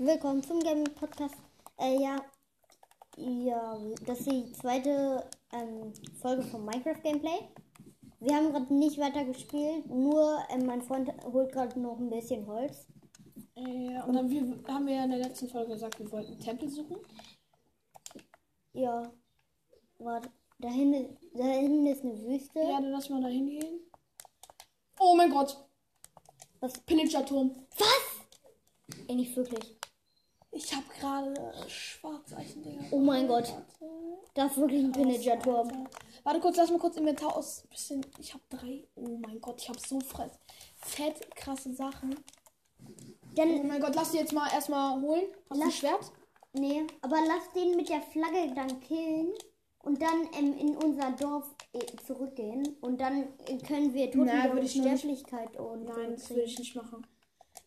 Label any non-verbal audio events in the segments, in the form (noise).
Willkommen zum Gaming Podcast. Äh, ja, ja, das ist die zweite ähm, Folge vom Minecraft Gameplay. Wir haben gerade nicht weiter gespielt, nur ähm, mein Freund holt gerade noch ein bisschen Holz. Ja, und dann wir, haben wir ja in der letzten Folge gesagt, wir wollten Tempel suchen. Ja, warte, da hinten, da hinten ist eine Wüste. Ja, dann lass mal da hingehen. Oh mein Gott. Was? Pillager-Turm. Was? Ey, nicht wirklich. Ich habe gerade Schwarzeisen, Digga. Oh mein Gott, das ist wirklich ein Pillager-Turm. Warte kurz, lass mal kurz Inventar aus. Bisschen, ich habe drei. Oh mein Gott, ich habe so fress, fett krasse Sachen. Oh Dann, mein Gott, lass die jetzt mal erstmal holen. Hast du ein Lass- Schwert? nee, aber lass den mit der Flagge dann killen und dann ähm, in unser Dorf äh, zurückgehen und dann äh, können wir Nein, Toten würde ich nicht. Sterblichkeit und Nein, das will ich nicht machen.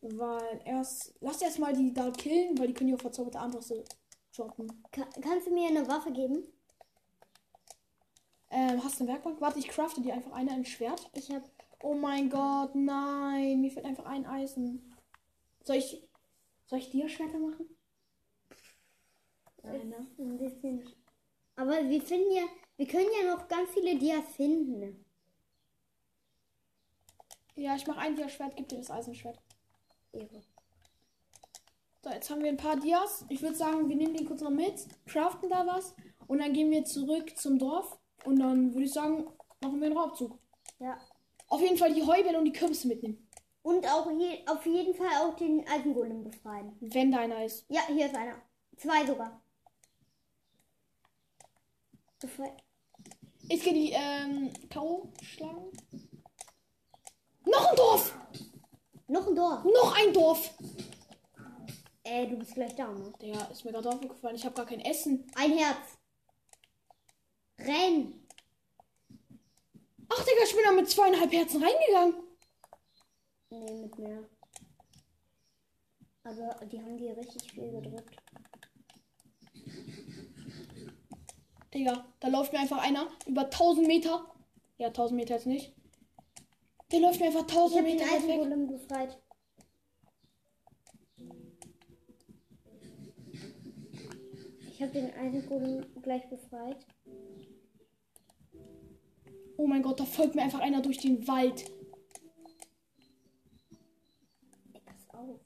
Weil erst. Lass erst mal die da killen, weil die können ja auch verzauberte Armbrüste droppen. Ka kannst du mir eine Waffe geben? Ähm, hast du eine Werkbank? Warte, ich crafte dir einfach eine ein Schwert. Ich habe Oh mein Gott, nein. Mir fehlt einfach ein Eisen. Soll ich. Soll ich dir Schwerter machen? Nein, ne? ein bisschen. Aber wir finden ja, wir können ja noch ganz viele Dias finden. Ja, ich mache ein Dia-Schwert, gib dir das Eisenschwert. Ehre. So, jetzt haben wir ein paar Dias. Ich würde sagen, wir nehmen den kurz noch mit, craften da was und dann gehen wir zurück zum Dorf. Und dann würde ich sagen, machen wir einen Raubzug. Ja. Auf jeden Fall die Heubälle und die Kürbisse mitnehmen. Und auch je, auf jeden Fall auch den Eisengolem befreien. Wenn deiner ist. Ja, hier ist einer. Zwei sogar. Befreit. Ich gehe die ähm, K.O. schlagen. Noch ein Dorf! Noch ein Dorf. Noch ein Dorf! Ey, du bist gleich da, ne? Der ist mir gerade aufgefallen. Ich habe gar kein Essen. Ein Herz. Renn. Ach, Digga, ich bin da mit zweieinhalb Herzen reingegangen. Nee, mit mehr. Aber die haben dir richtig viel gedrückt. Digga, da läuft mir einfach einer über 1000 Meter. Ja, 1000 Meter jetzt nicht. Der läuft mir einfach Ich 1000 habe den Meter weit weg. Eisengolem befreit. Ich habe den Eisengolem gleich befreit. Oh mein Gott, da folgt mir einfach einer durch den Wald. Pass auf.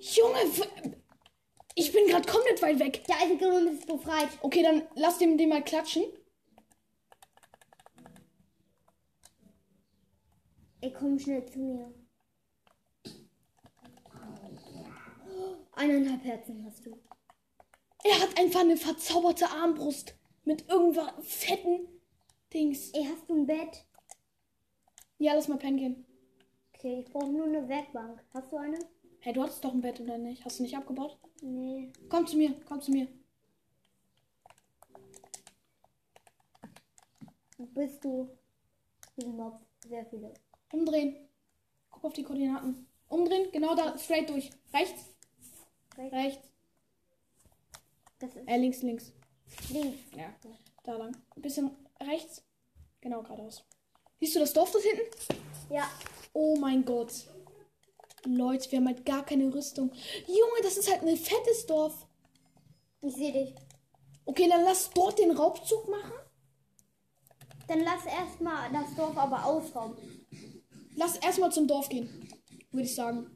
Junge, ich bin gerade komplett weit weg. Der Eisengolem ist befreit. Okay, dann lass dem den mal klatschen. Ey, komm schnell zu mir. Eineinhalb Herzen hast du. Er hat einfach eine verzauberte Armbrust mit irgendwas fetten Dings. Ey, hast du ein Bett? Ja, lass mal pennen gehen. Okay, ich brauche nur eine Werkbank. Hast du eine? Hey, du hattest doch ein Bett oder nicht? Hast du nicht abgebaut? Nee. Komm zu mir, komm zu mir. Wo bist du? Hier sind Mobs. Sehr viele. Umdrehen. Guck auf die Koordinaten. Umdrehen, genau da, straight durch. Rechts, Rechts. rechts. Das ist Äh, links, links. links. Ja, da lang. Ein bisschen rechts. Genau, geradeaus. Siehst du das Dorf dort hinten? Ja. Oh mein Gott. Leute, wir haben halt gar keine Rüstung. Junge, das ist halt ein fettes Dorf. Ich sehe dich. Okay, dann lass dort den Raubzug machen. Dann lass erstmal das Dorf aber ausrauben. Lass erstmal zum Dorf gehen. Würde ich sagen.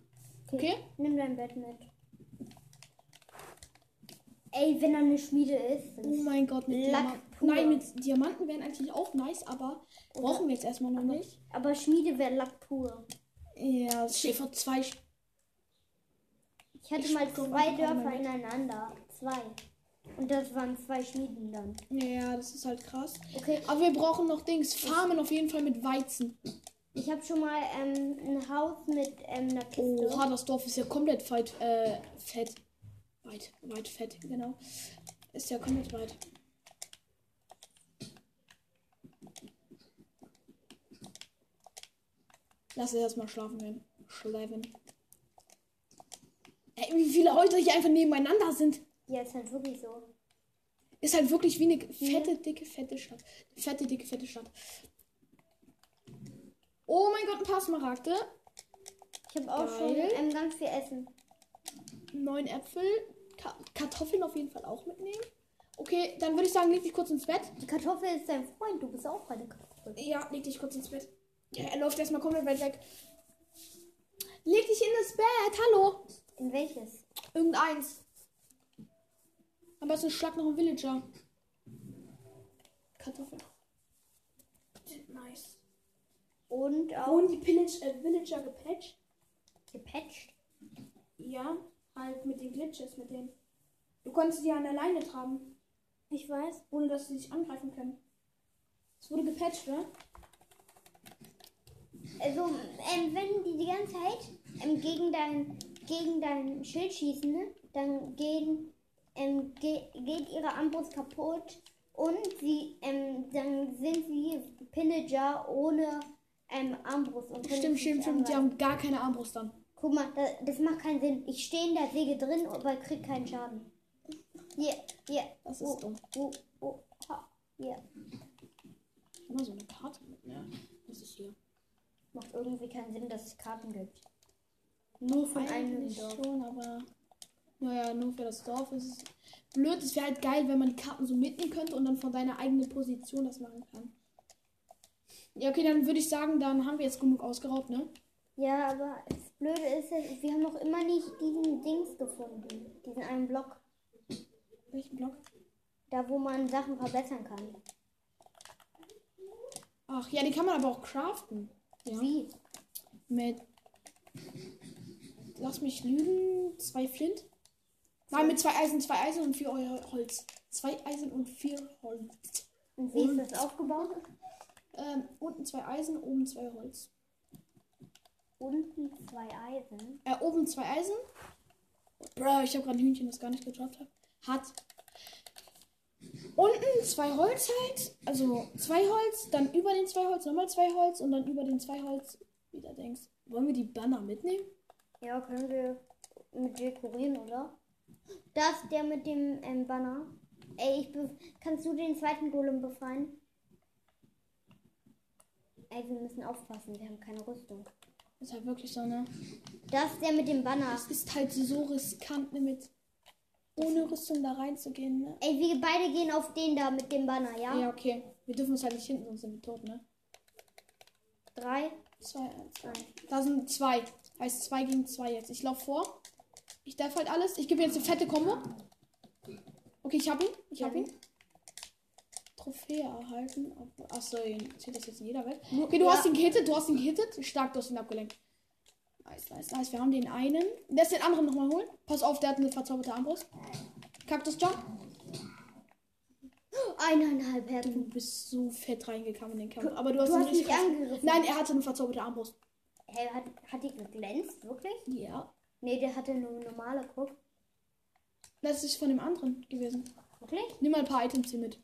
Okay? Nimm dein Bett mit. Ey, wenn da eine Schmiede ist. Oh mein Gott, mit Diamanten. Nein, mit Diamanten wären eigentlich auch nice, aber brauchen wir jetzt erstmal noch nicht. Aber Schmiede wäre Lack pur. Ja, es steht vor zwei. Sch- Ich hatte Ich mal zwei Dörfer ineinander. Zwei. Und das waren zwei Schmieden dann. Ja, das ist halt krass. Okay, Aber wir brauchen noch Dings. Farmen auf jeden Fall mit Weizen. Ich habe schon mal ähm, ein Haus mit ähm, einer Kiste. Oha, das Dorf ist ja komplett weit, äh, fett. Weit, weit fett, genau. Ist ja komplett weit. Lass es erstmal schlafen gehen. Schläfen. Ey, wie viele Häuser hier einfach nebeneinander sind. Ja, ist halt wirklich so. Ist halt wirklich wie eine fette, dicke, fette Stadt. Fette, dicke, fette Stadt. Oh mein Gott, ein paar Smaragde. Ich habe auch schon ähm, ganz viel Essen. neun Äpfel. Ka Kartoffeln auf jeden Fall auch mitnehmen. Okay, dann würde ich sagen, leg dich kurz ins Bett. Die Kartoffel ist dein Freund, du bist auch eine Kartoffel. Ja, leg dich kurz ins Bett. Ja, er läuft erstmal komplett weit weg. Leg dich in das Bett, hallo. In welches? Irgendeins. Am besten schlag noch einen Villager. Kartoffeln. Nice. Und auch Wurden die Pillage, äh, Villager gepatcht? gepatcht. Ja, halt mit den Glitches, mit denen. Du konntest die an der Leine tragen, Ich weiß. ohne dass sie dich angreifen können. Es wurde gepatcht, ne? Also, ähm, wenn die die ganze Zeit ähm, gegen, dein, gegen dein Schild schießen, ne, dann gehen, ähm, ge geht ihre Armbrust kaputt und sie, ähm, dann sind sie Pillager ohne ähm, Armbrust. Und Stimmt, stimmt, stimmt. Die haben gar keine Armbrust dann. Guck mal, das, das macht keinen Sinn. Ich stehe in der Säge drin, aber krieg keinen Schaden. Hier, hier. Das ist oh, dumm. Oh, oh, ha, hier. Immer so eine Karte mit, ne? Das ist hier. Macht irgendwie keinen Sinn, dass es Karten gibt. Nur einem Eigentlich Dorf. schon, aber. Naja, nur für das Dorf ist es blöd. Es wäre halt geil, wenn man die Karten so mitnehmen könnte und dann von deiner eigenen Position das machen kann. Ja, okay, dann würde ich sagen, dann haben wir jetzt genug ausgeraubt, ne? Ja, aber das Blöde ist, wir haben noch immer nicht diesen Dings gefunden. Diesen einen Block. Welchen Block? Da, wo man Sachen verbessern kann. Ach ja, die kann man aber auch craften. Ja. Wie? Mit. Lass mich lügen. Zwei Flint. Nein, mit zwei Eisen, zwei Eisen und vier Holz. Zwei Eisen und vier Holz. Und wie ist das aufgebaut? Ähm, unten zwei Eisen, oben zwei Holz. Unten zwei Eisen. Äh, oben zwei Eisen. Bro, ich habe gerade ein Hühnchen, das gar nicht gedroppt hat. Hat. Unten zwei Holz halt. Also zwei Holz, dann über den zwei Holz nochmal zwei Holz und dann über den zwei Holz wieder denkst. Wollen wir die Banner mitnehmen? Ja, können wir mit dekorieren, oder? Das der mit dem ähm, Banner. Ey, ich kannst du den zweiten Golem befreien? Ey, wir müssen aufpassen, wir haben keine Rüstung. Ist halt wirklich so, ne? Das der mit dem Banner. Es ist halt so riskant, ne, mit ohne Rüstung da reinzugehen, ne? Ey, wir beide gehen auf den da mit dem Banner, ja? Ja, okay. Wir dürfen uns halt nicht hinten, sonst sind wir tot, ne? Drei, Zwei, eins, eins. Da sind zwei. Heißt zwei gegen zwei jetzt. Ich laufe vor. Ich darf halt alles. Ich gebe jetzt eine fette Kombo. Okay, ich hab ihn. Ich hab Ja. ihn. Trophäe erhalten. Achso, zählt das jetzt in jeder Welt? Okay, du Ja. hast ihn gehittet. Du hast ihn gehittet. Stark, du hast ihn abgelenkt. Nice, nice, nice. Wir haben den einen. Lass den anderen nochmal holen. Pass auf, der hat eine verzauberte Armbrust. Kaktus Jump. Eineinhalb Du Herzen. bist so fett reingekommen in den Kampf. Aber du hast, Du ihn hast krass- angegriffen. Nein, er hatte eine verzauberte Armbrust. Hey, hat, hat die geglänzt? Wirklich? Ja. Nee, der hatte nur normale, guck. Das ist von dem anderen gewesen. Wirklich? Nimm mal ein paar Items hier mit.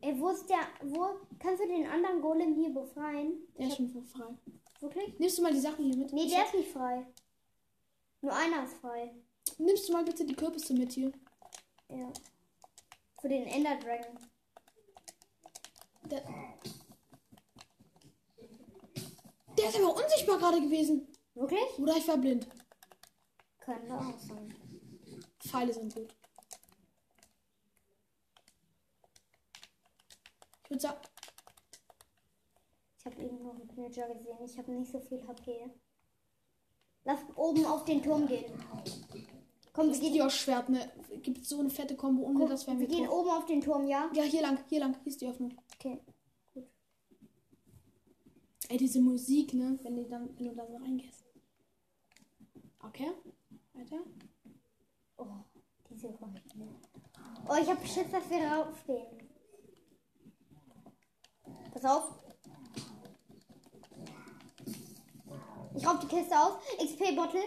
Ey, wo ist der, wo, kannst du den anderen Golem hier befreien? Der ist schon frei. Wirklich? Nimmst du mal die Sachen hier mit? Nee, der ist nicht frei. Nur einer ist frei. Nimmst du mal bitte die Kürbisse mit hier? Ja. Für den Ender Dragon. Der, der ist aber unsichtbar gerade gewesen. Wirklich? Oder ich war blind. Könnte auch sein. Pfeile sind gut. Ich würde sagen, Ich habe eben noch einen Pillager gesehen. Ich habe nicht so viel HP. Lass oben auf den Turm gehen. Komm, wir das gehen, Dios-Schwert, ne? Gibt so eine fette Kombo, ohne guck, das wären wir wir gehen oben auf den Turm, ja? Ja, hier lang, hier lang. Hier ist die Öffnung. Okay. Ey, diese Musik, ne? Wenn, die dann, wenn du da so reingehst. Okay. Weiter. Oh, diese Geräusche. Oh, ich habe Schiss, dass wir raufstehen. Pass auf. Ich rauf die Kiste auf. XP-Bottle.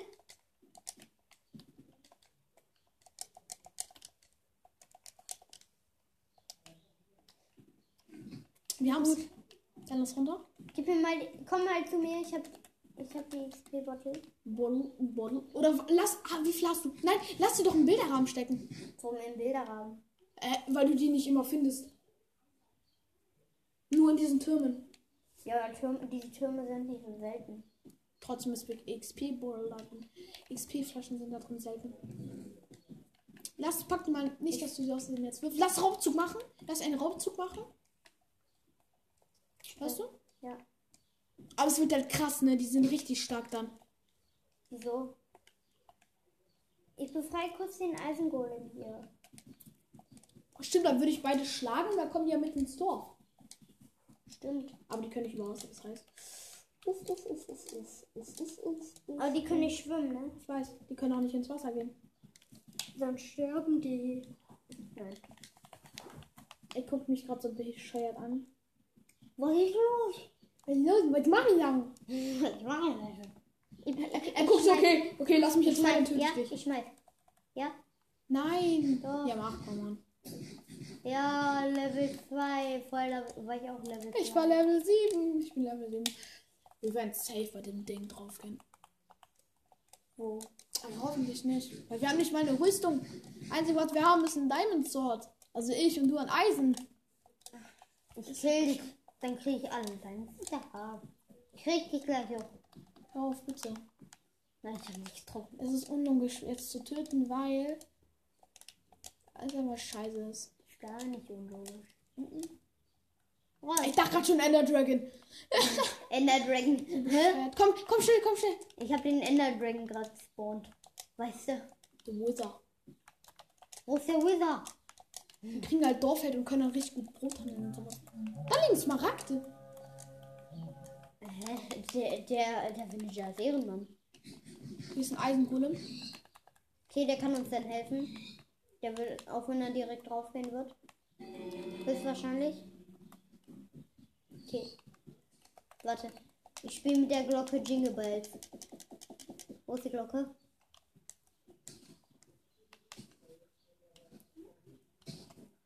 Wir haben's. Dann lass runter. Gib mir mal, komm mal zu mir. Ich hab, ich hab die XP-Bottle. Bottle, Bottle. Oder lass. Ah, wie viel hast du? Nein, lass sie doch im Bilderrahmen stecken. Wir im Bilderrahmen. Äh, weil du die nicht immer findest. Nur in diesen Türmen. Ja, Türme, diese Türme sind nicht so selten. Trotzdem ist Big XP Bull da drin. XP-Flaschen sind da drin selten. Lass, pack mal nicht, dass du sie aus dem Netz wirfst. Lass Raubzug machen. Lass einen Raubzug machen. Weißt du? Ja. Aber es wird halt krass, ne? Die sind richtig stark dann. Wieso? Ich befreie kurz den Eisengolem hier. Stimmt, dann würde ich beide schlagen, dann kommen die ja mit ins Dorf. Stimmt. Aber die können nicht über Wasser, das heißt. Uff, uff, uff, uff, uff, uff, uff, uff. Aber die können nicht schwimmen, ne? Ich weiß, die können auch nicht ins Wasser gehen. Dann sterben die. Nein. Er guckt mich gerade so bescheuert an. Was ist los? Was ist los? Was machen die lang? Was machen die lang? Er guckt so, okay, okay, lass mich jetzt rein, töte ja, dich. Ich schmeiß. Ja? Nein. Doch. Ja, mach, komm, Mann ja, Level 2. Voll, war ich auch Level 2. Ich war Level 7. Ich bin Level 7. Wir werden safe bei dem Ding draufgehen. Wo? Aber hoffentlich nicht. Weil wir haben nicht mal eine Rüstung. Einzig, was wir haben, ist ein Diamond Sword. Also ich und du an Eisen. Ich kill dich, dann krieg ich alle deinen. Ja. Ich krieg dich gleich auch. Hör auf, bitte. Nein, ich hab nichts getroffen. Es ist unlogisch, jetzt zu töten, weil. es einfach scheiße ist. Gar nicht unlogisch. Oh, Ich dachte gerade schon Ender Dragon. (laughs) Ender Dragon. Hä? Komm, komm schnell, komm schnell. Ich hab den Ender Dragon gerade gespawnt. Weißt du? Du Wither. Wo ist der Wither? Wir kriegen halt Dorfheld und können dann richtig gut Brot handeln und sowas. Da liegen Smaragde. Hä? Der, der, der Villager ist Ehrenmann. Hier ist ein Eisengolem. Okay, der kann uns dann helfen. Der will, auch wenn er direkt draufgehen wird. Höchstwahrscheinlich. Okay. Warte. Ich spiele mit der Glocke Jingle Bells. Wo ist die Glocke?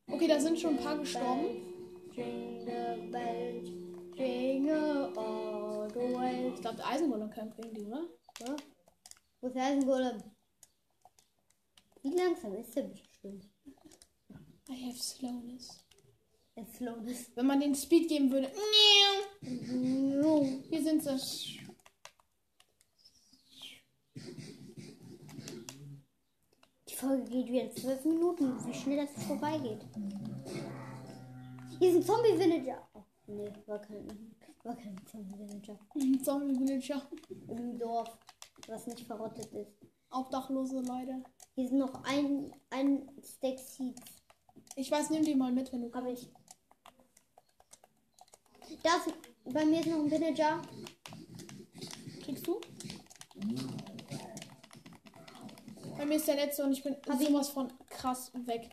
Okay, da sind schon ein paar gestorben. Jingle Bells, Jingle all the way. Ich glaube, der Eisengolem kann bringen die, oder? Ja? Wo ist der Eisengolem? Wie langsam ist der bestimmt? I have slowness. Der Slowness. Wenn man den Speed geben würde. Hier sind sie. Die Folge geht wieder zwölf Minuten. Wie schnell das vorbeigeht. Hier ist ein Zombie-Villager. Oh, nee, war kein, war kein Zombie-Villager. Zombie Villager. Im Dorf, was nicht verrottet ist. Obdachlose Leute. Hier ist noch ein, ein Stack Seeds. Ich weiß, nimm die mal mit, wenn du Habe ich. Das, bei mir ist noch ein Villager. kriegst du. Bei mir ist der letzte und ich bin Hab ich. sowas von krass weg.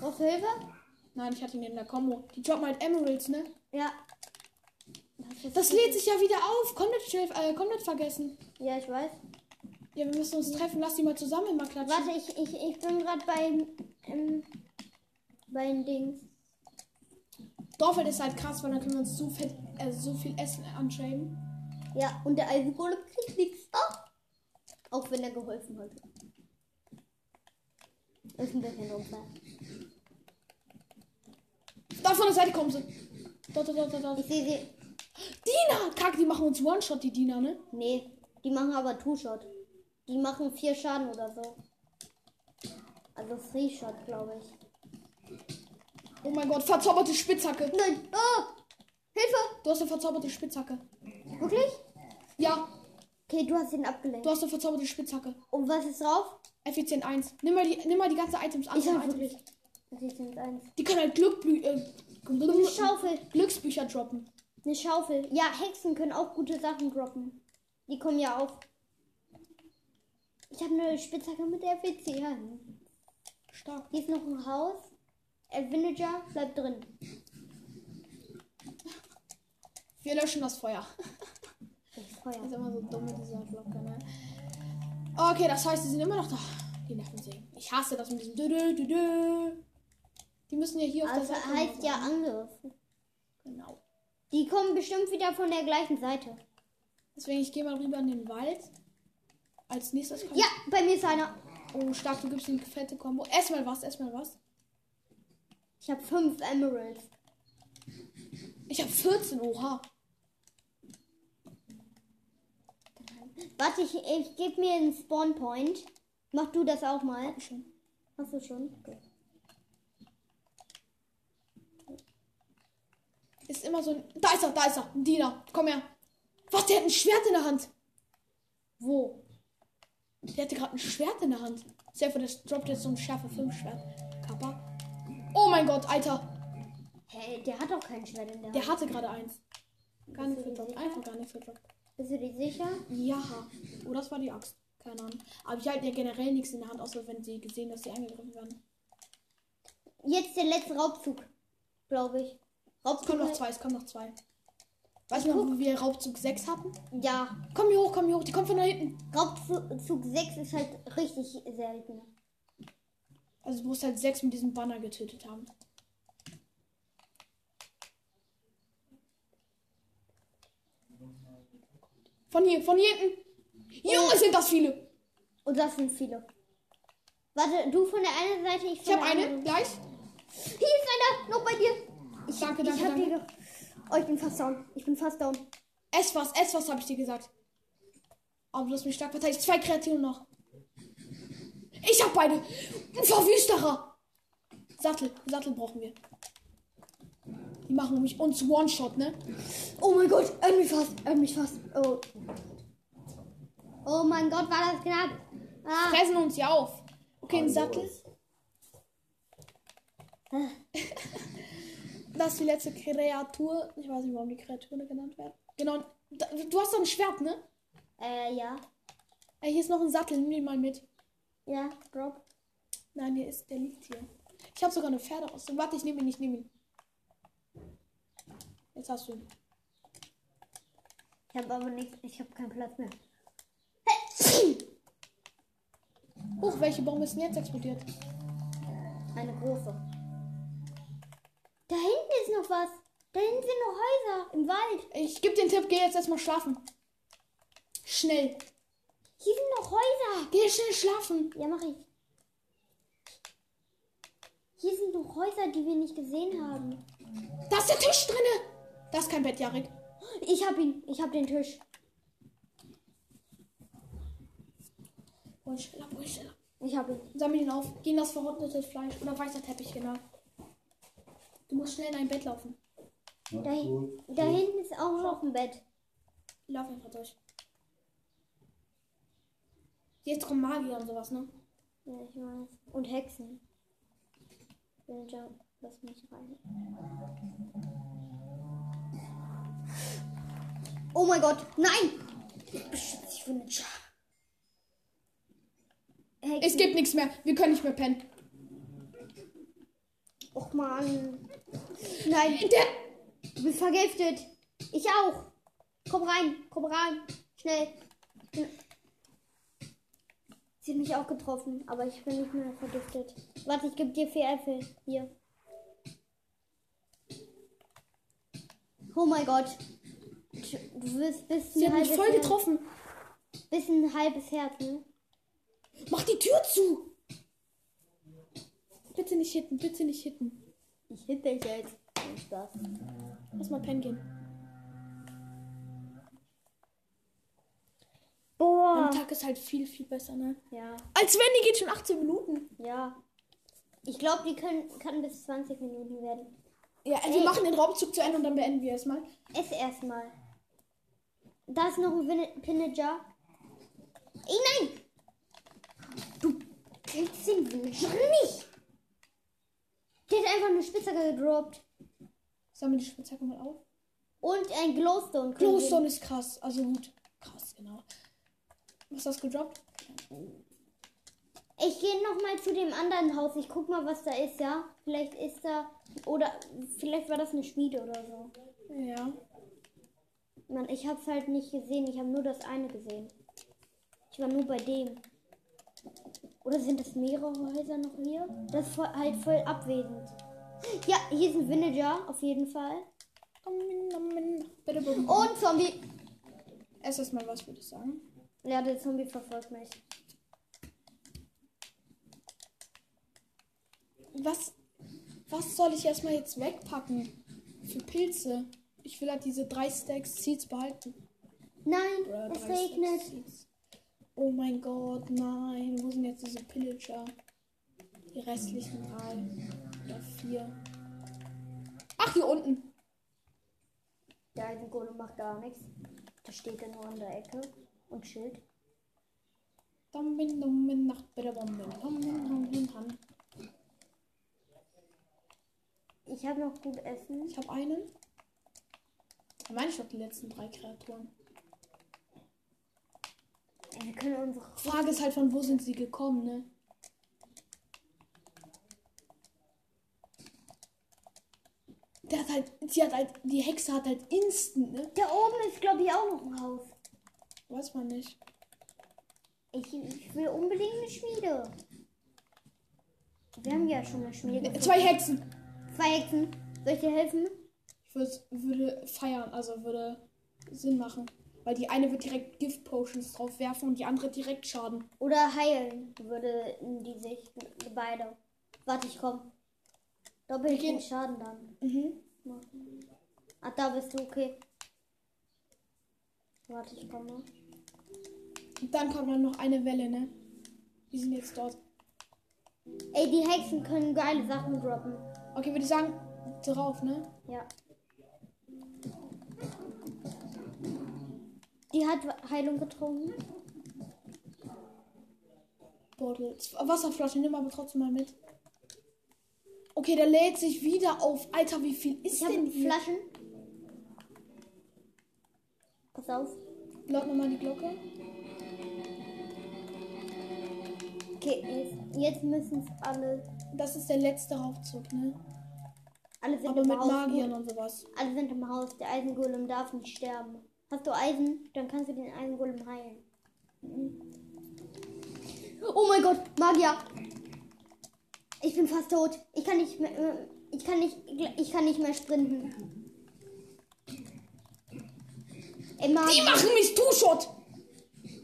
Brauchst du Hilfe? Nein, ich hatte ihn in der Combo. Die droppen halt Emeralds, ne? Ja. Das lädt sich ja wieder auf. Komplett, schnell- äh, komplett vergessen. Ja, ich weiß. Ja, wir müssen uns treffen. Lass die mal zusammen mal klatschen. Warte, ich, ich, ich bin gerade bei, ähm, bei Dings. Dorfeld ist halt krass, weil dann können wir uns so, fett, äh, so viel Essen antraden. Ja, und der Eisengolem kriegt nichts ab. Auch wenn er geholfen hat. Ist ein bisschen unfair. Da von der Seite kommen sie. Dort, dort, dort, dort. Ich sehe sie. Dina! Kack, die machen uns One-Shot, die Dina, ne? Nee, die machen aber Two-Shot. Die machen vier Schaden oder so. Also Free-Shot, glaube ich. Oh mein Gott, verzauberte Spitzhacke. Nein! Oh! Hilfe! Du hast eine verzauberte Spitzhacke. Wirklich? Ja, Okay, du hast ihn abgelenkt. du hast eine verzauberte Spitzhacke. Und was ist drauf? Effizient 1. Nimm mal die, nimm mal die ganzen Items an. Ich hab wirklich. Jetzt eins. Die können halt Glückblü äh, Eine Schaufel. Glücksbücher droppen. Eine Schaufel. Ja, Hexen können auch gute Sachen droppen. Die kommen ja auch. Ich habe eine Spitzhacke mit der Effizienz. Stark. Hier ist noch ein Haus. Der Villager bleibt drin. Wir löschen das Feuer. Das Das Feuer. ist immer so dumm mit dieser Glocke, ne? Okay, das heißt, die sind immer noch da. Die Nervensägen. Ich hasse das mit diesem dü -dü -dü -dü. Die müssen ja hier auf Also der Seite. heißt ja. Angriff. Genau. Die kommen bestimmt wieder von der gleichen Seite. Deswegen, ich gehe mal rüber in den Wald. Als nächstes kommt. Ja, bei mir ist einer. Oh, stark, du gibst eine fette Kombo. Erstmal was, erstmal was. Ich habe fünf Emeralds. Ich habe 14, oha. Warte, ich, ich gebe mir einen Spawn Point. Mach du das auch mal. Schon. Hast du schon? Okay. Ist immer so ein. Da ist er, da ist er. Ein Diener. Komm her. Was, der hat ein Schwert in der Hand. Wo? Der hatte gerade ein Schwert in der Hand. Sehr das droppt jetzt so ein schärfe 5 Schwert. Kappa. Oh mein Gott, Alter. Hey, der hat doch kein Schwert in der Der Hand. hatte gerade eins. Gar nicht sicher? Einfach gar nicht verdroppt. Bist du dir sicher? Ja. Oh, das war die Axt. Keine Ahnung. Aber ich halte ja generell nichts in der Hand, außer wenn sie gesehen, dass sie angegriffen werden. Jetzt der letzte Raubzug, glaube ich. Es Raubzug. kommen noch zwei, es kommen noch zwei. Weißt du noch, wo wir Raubzug 6 hatten? Ja, Komm hier hoch, komm hier hoch. Die kommt von da hinten. Raubzug 6 ist halt richtig selten. Also du musst halt sechs mit diesem Banner getötet haben. Von hier, von hier hinten. Junge, sind das viele. Und das sind viele. Warte, du von der einen Seite, ich Ich von habe der eine, gleich. Hier ist einer, noch bei dir. Ich, Danke, ich danke, hab dir Oh, ich bin fast down. Ich bin fast down. Ess was, ess was, habe ich dir gesagt. Aber du hast mich stark verteidigt. Zwei Kreaturen noch. Ich hab beide. Ein Verwüsterer. Sattel, Sattel brauchen wir. Die machen nämlich uns One-Shot, ne? Oh mein Gott, er mich fast, er mich fast. Oh. Oh mein Gott, war das knapp. Ah. Fressen uns ja auf. Okay, ein Sattel. (laughs) Das ist die letzte Kreatur. Ich weiß nicht, warum die Kreaturen genannt werden. Genau. Du hast doch ein Schwert, ne? Äh, ja. Ey, hier ist noch ein Sattel. Nimm den mal mit. Ja, Drop. Nein, der ist, der liegt hier. Ich habe sogar eine Pferdeausrüstung. Warte, ich nehme ihn, ich nehme ihn. Jetzt hast du ihn. Ich habe aber nicht, ich habe keinen Platz mehr. Huch, welche Bombe ist denn jetzt explodiert? Eine große. Noch was. Da hinten sind noch Häuser im Wald. Ich gebe den Tipp, geh jetzt erstmal schlafen. Schnell. Hier sind noch Häuser. Geh schnell schlafen. Ja, mach ich. Hier sind noch Häuser, die wir nicht gesehen haben. Da ist der Tisch drinne. Da ist kein Bett, Jarek. Ich hab ihn. Ich hab den Tisch. Hol schneller, hol schneller. Ich hab ihn. Sammel ihn auf. Geh in das verrottete Fleisch. Oder weißer Teppich, genau. Du musst schnell in dein Bett laufen. Da, da hinten ist auch noch ein Bett. Lauf einfach durch. Jetzt kommen Magier und sowas, ne? Ja, ich weiß. Und Hexen. Villager, lass mich rein. Oh mein Gott, nein! Beschütze dich von den Scha Hexen. Es gibt nichts mehr. Wir können nicht mehr pennen. Och man. Nein, Der. du bist vergiftet. Ich auch. Komm rein, komm rein. Schnell. Sie hat mich auch getroffen, aber ich bin nicht mehr vergiftet. Warte, ich gebe dir vier Äpfel. Hier. Oh mein Gott. Du wirst bis Sie hat mich voll Herz- getroffen. Bis ein halbes Herz, ne? Mach die Tür zu. Bitte nicht hitten, bitte nicht hitten. Ich hit dich jetzt. Kein Spaß. Lass mal pennen gehen. Boah. Am Tag ist halt viel, viel besser, ne? Ja, Als wenn die geht schon 18 Minuten. ja. Ich glaube, die können, kann bis 20 Minuten werden. Ja, also wir machen den Raubzug zu Ende und dann beenden wir es mal. Ess erstmal. Da ist noch ein Vin- Pillager. Ey, nein! Du killst den Villager nicht! Der hat einfach eine Spitzhacke gedroppt. Sammel die Spitzhacke mal auf. Und ein Glowstone. Glowstone ist krass, also gut. Krass, genau. Was hast du gedroppt? Ich gehe noch mal zu dem anderen Haus. Ich guck mal, was da ist, ja? Vielleicht ist da... Oder vielleicht war das eine Schmiede oder so. Ja. Mann, ich hab's halt nicht gesehen. Ich habe nur das eine gesehen. Ich war nur bei dem. Oder sind es mehrere Häuser noch hier? Das ist voll, halt voll abwesend. Ja, hier ist ein Villager, auf jeden Fall. Und Zombie. Ess erst mal was, würde ich sagen. Ja, der Zombie verfolgt mich. Was, was soll ich erstmal jetzt wegpacken? Für Pilze. Ich will halt diese drei Stacks Seeds behalten. Nein, Oder es regnet. Seeds. Oh mein Gott, nein. Wo sind jetzt diese Pillager? Die restlichen drei. Oder vier. Ach, hier unten. Der Eisengolem macht gar nichts. Da steht er nur an der Ecke und chillt. Dumbin, dumbin, Nacht bei der Bombe. Ich habe noch gut Essen. Ich habe einen. Da meine ich doch die letzten drei Kreaturen. Wir können unsere. Frage ist halt, von wo sind sie gekommen, ne? Der hat halt, sie hat halt, die Hexe hat halt instant, ne? Da oben ist, glaube ich, auch noch ein Haus. Weiß man nicht. Ich, ich will unbedingt eine Schmiede. Wir haben ja schon eine Schmiede. gefunden. Zwei Hexen. Zwei Hexen. Soll ich dir helfen? Ich würd, würde feiern, also würde Sinn machen. Weil die eine wird direkt Gift Potions drauf werfen und die andere direkt Schaden. Oder heilen würde die sich beide. Warte, ich komm. Doppelt Wir gehen- den Schaden dann Mhm. Ah, da bist du, okay. Warte, ich komme. Und dann kommt dann noch eine Welle, ne? Die sind jetzt dort. Ey, die Hexen können geile Sachen droppen. Okay, würde ich sagen, drauf, ne? Ja. Die hat Heilung getrunken. Bottle. Wasserflasche, nimm aber trotzdem mal mit. Okay, der lädt sich wieder auf. Alter, wie viel ist Ich denn hier? Flaschen. Pass auf. Laut nochmal die Glocke. Okay, jetzt, jetzt müssen es alle. Das ist der letzte Raufzug, ne? Alle sind Aber im mit Haus. Magiern und sowas. Alle sind im Haus. Der Eisengolem darf nicht sterben. Hast du Eisen? Dann kannst du den Eisengolem heilen. Oh mein Gott, Magier! Ich bin fast tot. Ich kann nicht mehr. äh, Ich kann nicht. Ich kann nicht mehr sprinten. Ey, Die Magier, machen mich Two-Shot!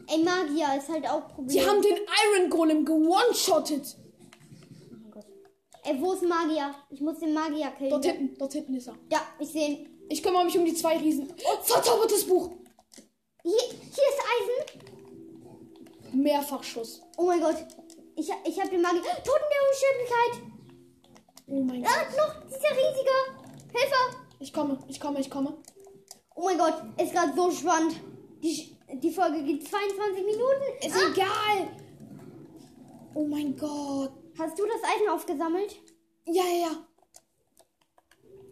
ey, Magier ist halt auch Problem. Die haben den Iron Golem gewone-shottet. Oh mein Gott. Ey, wo ist Magier? Ich muss den Magier killen. Dort hinten, dort hinten ist er. Ja, ich sehe ihn. Ich kümmere mich um die zwei Riesen. Oh, verzaubertes Buch. Hier, hier ist Eisen. Mehrfachschuss. Oh mein Gott. Ich, ich habe den Magier. Toten der Unsterblichkeit. Oh mein Ah, Gott. noch dieser riesige Helfer. Ich komme, ich komme, ich komme. Oh mein Gott, ist gerade so spannend. Die, die Folge geht 22 Minuten. Ist Ah, egal. Oh mein Gott. hast du das Eisen aufgesammelt? Ja, ja, ja.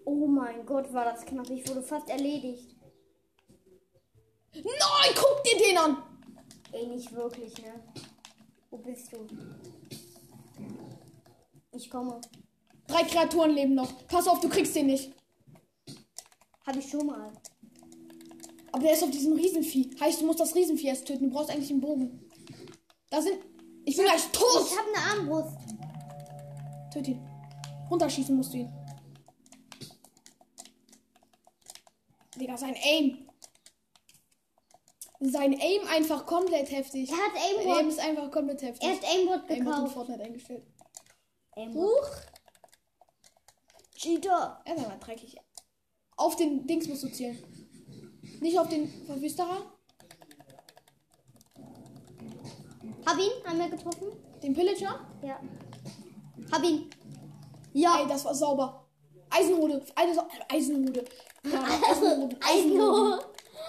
Oh mein Gott, war das knapp. Ich wurde fast erledigt. Nein, guck dir den an. Ey, nicht wirklich, ne? Wo bist du? Ich komme. Drei Kreaturen leben noch. Pass auf, du kriegst den nicht. Habe ich schon mal. Aber der ist auf diesem Riesenvieh. Heißt, du musst das Riesenvieh erst töten. Du brauchst eigentlich einen Bogen. Da sind. Ich bin gleich tot. Ich habe eine Armbrust. Töt ihn. Runterschießen musst du ihn. Digga, sein Aim. Sein Aim einfach komplett heftig. Er hat Sein Aim Aimbot. ist einfach komplett heftig. Er hat Aimbot Aimbot in gekauft. Fortnite eingestellt. Aimbot. Huch. Cheater. Er ist aber dreckig. Auf den Dings musst du zielen. Nicht auf den Verwüsterer. Hab ihn einmal getroffen. Den Pillager. Ja. Hab ihn. Ja. Ey, das war sauber. Eine so Eisenhode. Ja, Eisenhode.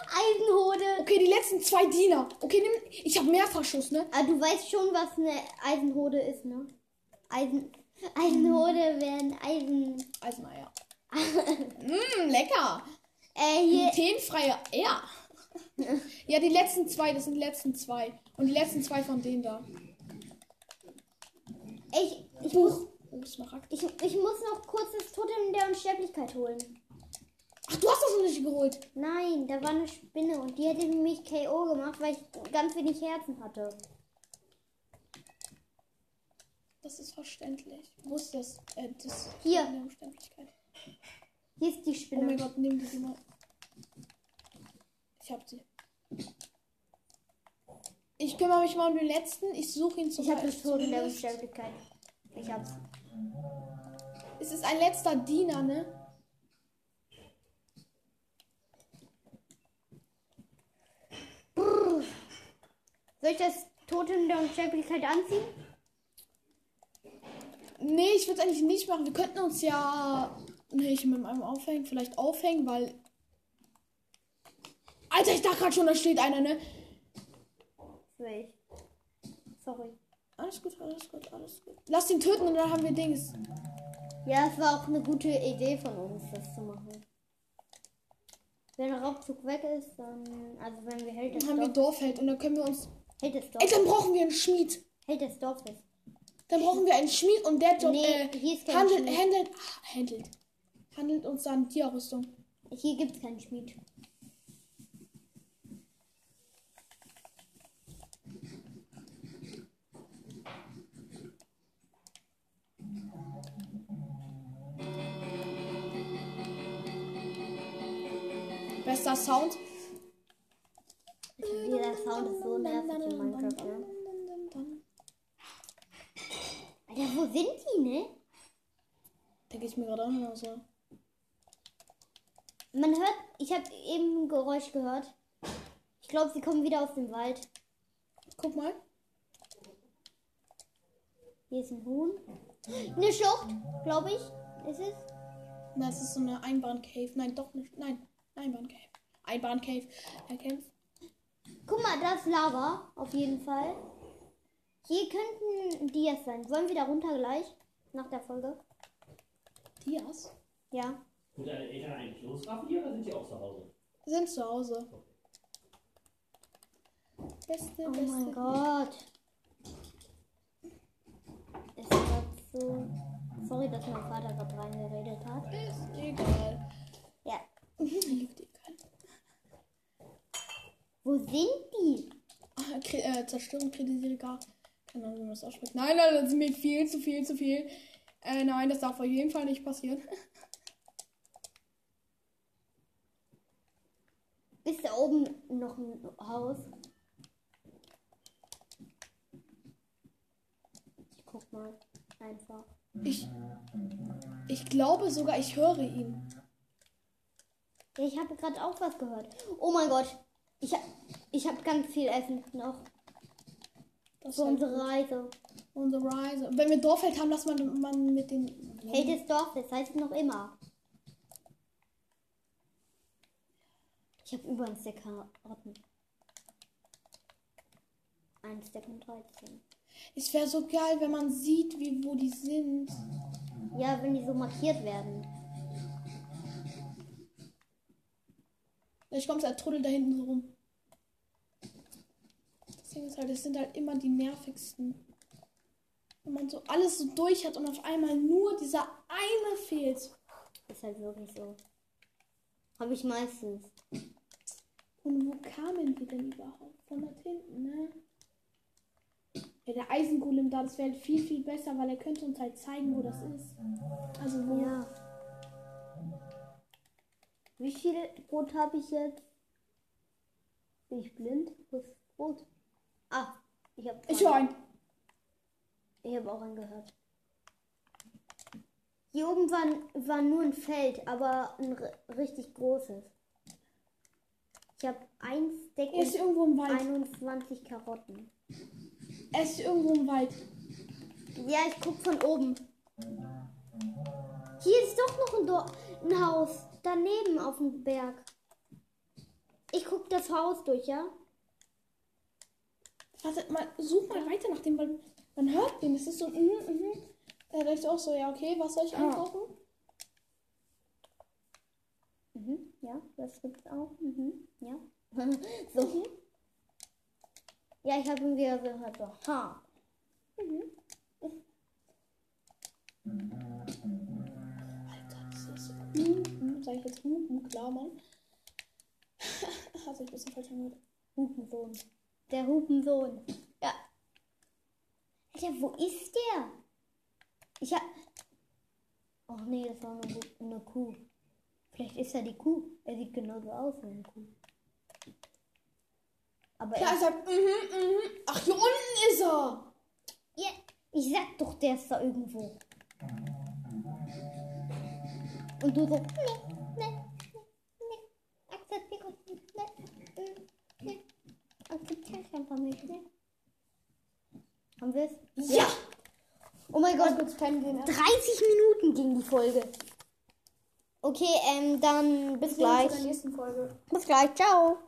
Eisenhode. Okay, die letzten zwei Diener. Okay, nimm. Ich habe Mehrfachschuss, ne? Ah, du weißt schon, was eine Eisenhode ist, ne? Eisen. Eisenhode wären Eisen. Eiseneier. (laughs) Mmm, lecker. Äh, hier. Glutenfreie Eier. ja, die letzten zwei, das sind die letzten zwei. Und die letzten zwei von denen da. Ich, ich, muss, Buch. Oh, Smaragd. ich, ich muss noch kurz das Totem der Unsterblichkeit holen. Ach, du hast das noch nicht geholt. Nein, da war eine Spinne und die hätte mich KO gemacht, weil ich ganz wenig Herzen hatte. Das ist verständlich. Wo ist das? Äh, das Hier. Hier ist die Oh Spinne. mein Gott, nimm die mal. Ich hab sie. Ich kümmere mich mal um den letzten. Ich suche ihn zu ich habe das Totem der Unsterblichkeit. Ich hab's. Es ist ein letzter Diener, ne? Soll ich das Totem der Unsterblichkeit anziehen? Nee, ich würde es eigentlich nicht machen. Wir könnten uns ja nicht mit einem aufhängen. Vielleicht aufhängen, weil. Alter, ich dachte gerade schon, da steht einer, ne? Ich. Sorry. Alles gut, alles gut, alles gut. Lass ihn töten und dann haben wir Dings. Ja, es war auch eine gute Idee von uns, das zu machen. Wenn der Raubzug weg ist, dann. Also, wenn wir Held Dann haben wir. Dorfheld und dann können wir uns. Held des Ey, Dorfes. dann brauchen wir einen Schmied. Held des Dorfes. Dann brauchen wir einen Schmied und der Job Nee, äh, handelt, handelt, ah, handelt, handelt uns dann Tierrüstung. Hier gibt's keinen Schmied. Bester Sound. Dieser Sound ist so nervig in Minecraft, ne? Alter, wo sind die, ne? Denke ich mir gerade auch noch so. Man hört, ich habe eben ein Geräusch gehört. Ich glaube, sie kommen wieder aus dem Wald. Guck mal. Hier ist ein Huhn. Eine Schlucht, glaube ich. Ist es? Das ist so eine Einbahn-Cave. Nein, doch nicht. Nein, Einbahn-Cave. Einbahn-Cave. Erkennst Guck mal, da ist Lava, auf jeden Fall. Hier könnten Dias sein. Wollen wir da runter gleich? Nach der Folge? Dias? Ja. Sind deine Eltern eigentlich losraffen hier oder sind die auch zu Hause? Sind zu Hause. Beste, Oh beste. mein Gott. Es war so. Sorry, dass mein Vater gerade reingeredet hat. Ist egal. Ja. (laughs) Wo sind die? Ah, Kri- äh, Zerstörung kritisiere gar. Keine Ahnung, wie man das ausspricht. Nein, nein, das ist mir viel zu viel, zu viel. Äh, nein, das darf auf jeden Fall nicht passieren. (laughs) Ist da oben noch ein Haus? Ich guck mal. Einfach. Ich, ich glaube sogar, ich höre ihn. Ja, ich habe gerade auch was gehört. Oh mein Gott. Ich, ha- ich habe ganz viel Essen noch. Das Für halt unsere Reise. unsere Reise. Wenn wir Dorfheld haben, lass man, man mit den. Held des Dorfes heißt noch immer. Ich habe über ein Stack Karotten. Ein Stack und 13. Es wäre so geil, wenn man sieht, wie, wo die sind. Ja, wenn die so markiert werden. Ich komme halt Trudel da hinten so rum. Das Ding ist halt, es sind halt immer die nervigsten. Wenn man so alles so durch hat und auf einmal nur dieser eine fehlt. Ist halt wirklich so. Habe ich meistens. Und wo kamen wir denn überhaupt? Von dort hinten, ne? Ja, der Eisengolem da, das wäre halt viel, viel besser, weil er könnte uns halt zeigen, wo das ist. Also wo. Ja. Wie viel Brot habe ich jetzt? Bin ich blind? Wo ist Brot? Ah, ich habe Ich einen. Ich habe auch einen gehört. Hier oben war, war nur ein Feld, aber ein ri- richtig großes. Ich habe ein Stack ist irgendwo im Wald. 21 Karotten. Er ist irgendwo im Wald. Ja, ich guck von oben. Hier ist doch noch ein, Dor ein Haus. Daneben auf dem Berg. Ich guck das Haus durch, ja? Warte mal, such mal weiter nach dem, weil man hört den. Es ist so, mhm, mhm. Da ist auch so, ja, okay, was soll ich Ah. einkaufen? Mhm, ja, das gibt's auch. Mhm, ja. (laughs) so. Ja, ich habe ihn wieder gehört. So. Ha. Alter, das ist so, mhm, mhm. Sag ich jetzt, mhm, mhm, klar, Mann. Hat (laughs) sich ein bisschen falsch angehört. Hupensohn. Der Hupensohn. Ja. Alter, wo ist der? Ich hab. Oh nee, das war eine, eine Kuh. Vielleicht ist er die Kuh. Er sieht genauso aus wie eine Kuh. Aber Klar, er sagt, mhm, mhm. Ach, hier unten ist er. ja, ich sag doch, der ist da irgendwo. Und du so, nee, nee, nee, nee, akzeptiere ich nicht, nee, mm, nee, akzeptiere ich einfach nicht, nee, Haben wir es? Ja! Oh mein Gott, kurz pennen gehen. 30 Minuten ging die Folge. Okay, ähm, dann bis uns gleich. Bis gleich, ciao.